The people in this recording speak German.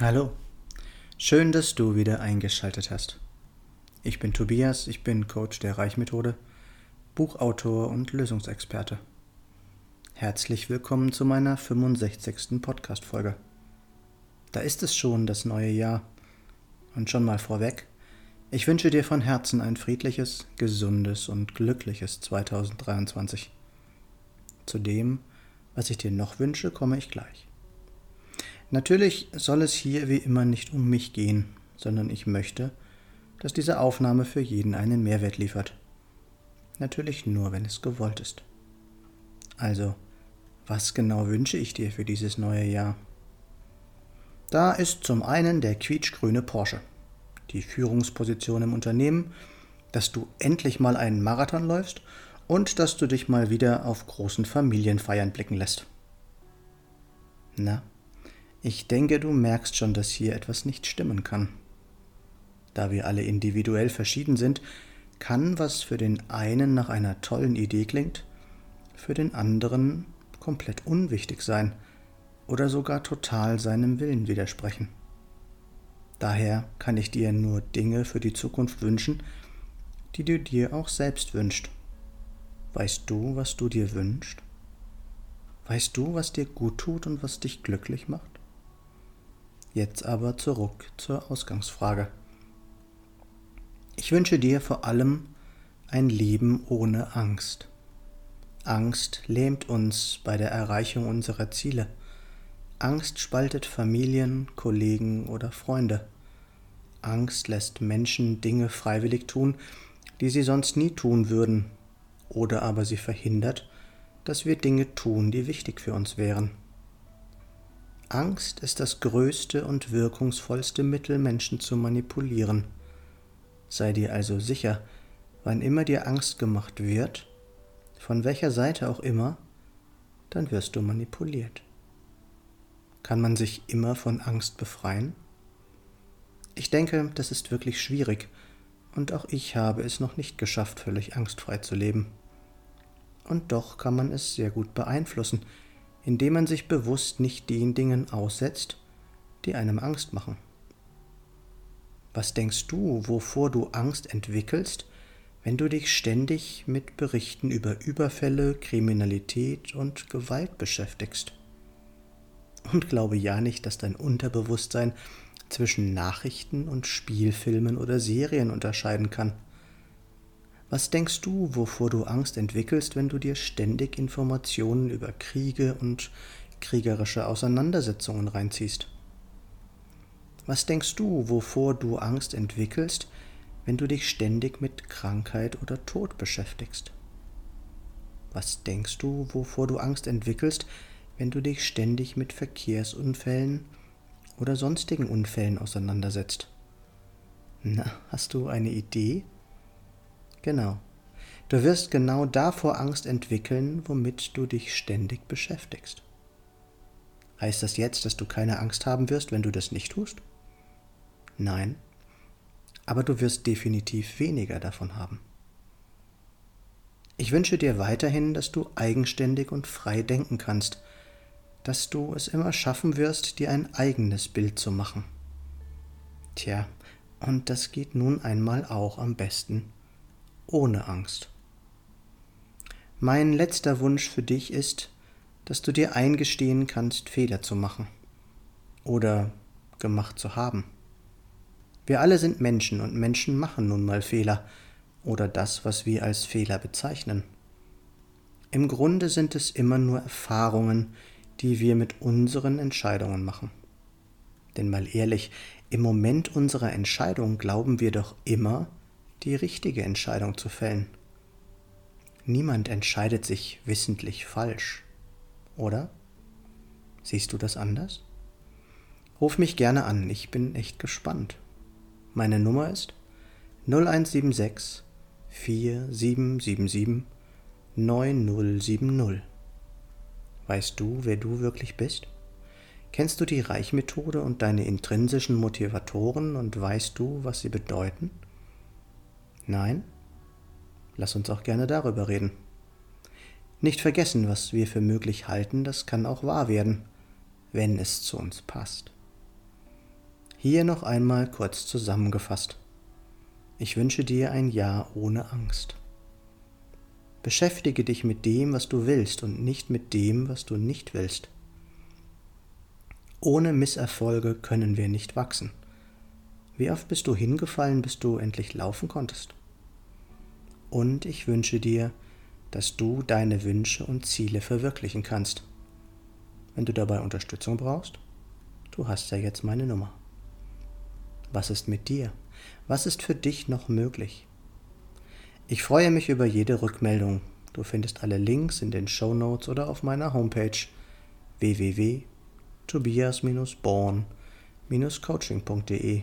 Hallo, schön, dass du wieder eingeschaltet hast. Ich bin Tobias, ich bin Coach der Reichmethode, Buchautor und Lösungsexperte. Herzlich willkommen zu meiner 65. Podcast-Folge. Da ist es schon das neue Jahr. Und schon mal vorweg, ich wünsche dir von Herzen ein friedliches, gesundes und glückliches 2023. Zu dem, was ich dir noch wünsche, komme ich gleich. Natürlich soll es hier wie immer nicht um mich gehen, sondern ich möchte, dass diese Aufnahme für jeden einen Mehrwert liefert. Natürlich nur, wenn es gewollt ist. Also, was genau wünsche ich dir für dieses neue Jahr? Da ist zum einen der quietschgrüne Porsche, die Führungsposition im Unternehmen, dass du endlich mal einen Marathon läufst und dass du dich mal wieder auf großen Familienfeiern blicken lässt. Na, ich denke, du merkst schon, dass hier etwas nicht stimmen kann. Da wir alle individuell verschieden sind, kann, was für den einen nach einer tollen Idee klingt, für den anderen komplett unwichtig sein oder sogar total seinem Willen widersprechen. Daher kann ich dir nur Dinge für die Zukunft wünschen, die du dir auch selbst wünschst. Weißt du, was du dir wünschst? Weißt du, was dir gut tut und was dich glücklich macht? Jetzt aber zurück zur Ausgangsfrage. Ich wünsche dir vor allem ein Leben ohne Angst. Angst lähmt uns bei der Erreichung unserer Ziele. Angst spaltet Familien, Kollegen oder Freunde. Angst lässt Menschen Dinge freiwillig tun, die sie sonst nie tun würden, oder aber sie verhindert, dass wir Dinge tun, die wichtig für uns wären. Angst ist das größte und wirkungsvollste Mittel, Menschen zu manipulieren. Sei dir also sicher, wann immer dir Angst gemacht wird, von welcher Seite auch immer, dann wirst du manipuliert. Kann man sich immer von Angst befreien? Ich denke, das ist wirklich schwierig, und auch ich habe es noch nicht geschafft, völlig angstfrei zu leben. Und doch kann man es sehr gut beeinflussen, indem man sich bewusst nicht den Dingen aussetzt, die einem Angst machen. Was denkst du, wovor du Angst entwickelst, wenn du dich ständig mit Berichten über Überfälle, Kriminalität und Gewalt beschäftigst? Und glaube ja nicht, dass dein Unterbewusstsein zwischen Nachrichten und Spielfilmen oder Serien unterscheiden kann. Was denkst du, wovor du Angst entwickelst, wenn du dir ständig Informationen über Kriege und kriegerische Auseinandersetzungen reinziehst? Was denkst du, wovor du Angst entwickelst, wenn du dich ständig mit Krankheit oder Tod beschäftigst? Was denkst du, wovor du Angst entwickelst, wenn du dich ständig mit Verkehrsunfällen oder sonstigen Unfällen auseinandersetzt? Na, hast du eine Idee? Genau. Du wirst genau davor Angst entwickeln, womit du dich ständig beschäftigst. Heißt das jetzt, dass du keine Angst haben wirst, wenn du das nicht tust? Nein. Aber du wirst definitiv weniger davon haben. Ich wünsche dir weiterhin, dass du eigenständig und frei denken kannst, dass du es immer schaffen wirst, dir ein eigenes Bild zu machen. Tja, und das geht nun einmal auch am besten ohne Angst. Mein letzter Wunsch für dich ist, dass du dir eingestehen kannst, Fehler zu machen oder gemacht zu haben. Wir alle sind Menschen und Menschen machen nun mal Fehler oder das, was wir als Fehler bezeichnen. Im Grunde sind es immer nur Erfahrungen, die wir mit unseren Entscheidungen machen. Denn mal ehrlich, im Moment unserer Entscheidung glauben wir doch immer, die richtige Entscheidung zu fällen. Niemand entscheidet sich wissentlich falsch, oder? Siehst du das anders? Ruf mich gerne an, ich bin echt gespannt. Meine Nummer ist 0176 4777 9070. Weißt du, wer du wirklich bist? Kennst du die Reichmethode und deine intrinsischen Motivatoren und weißt du, was sie bedeuten? Nein? Lass uns auch gerne darüber reden. Nicht vergessen, was wir für möglich halten, das kann auch wahr werden, wenn es zu uns passt. Hier noch einmal kurz zusammengefasst. Ich wünsche dir ein Jahr ohne Angst. Beschäftige dich mit dem, was du willst und nicht mit dem, was du nicht willst. Ohne Misserfolge können wir nicht wachsen. Wie oft bist du hingefallen, bis du endlich laufen konntest? Und ich wünsche dir, dass du deine Wünsche und Ziele verwirklichen kannst. Wenn du dabei Unterstützung brauchst, du hast ja jetzt meine Nummer. Was ist mit dir? Was ist für dich noch möglich? Ich freue mich über jede Rückmeldung. Du findest alle Links in den Show Notes oder auf meiner Homepage www.tobias-born-coaching.de.